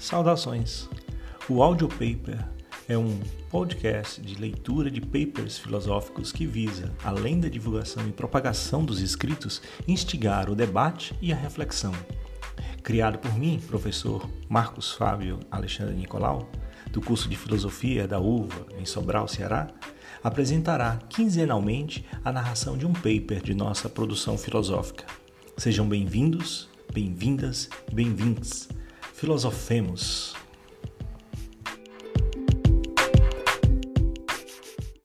Saudações! O Audio Paper é um podcast de leitura de papers filosóficos que visa, além da divulgação e propagação dos escritos, instigar o debate e a reflexão. Criado por mim, professor Marcos Fábio Alexandre Nicolau, do curso de Filosofia da UVA em Sobral, Ceará, apresentará quinzenalmente a narração de um paper de nossa produção filosófica. Sejam bem-vindos, bem-vindas e bem-vindos. Filosofemos.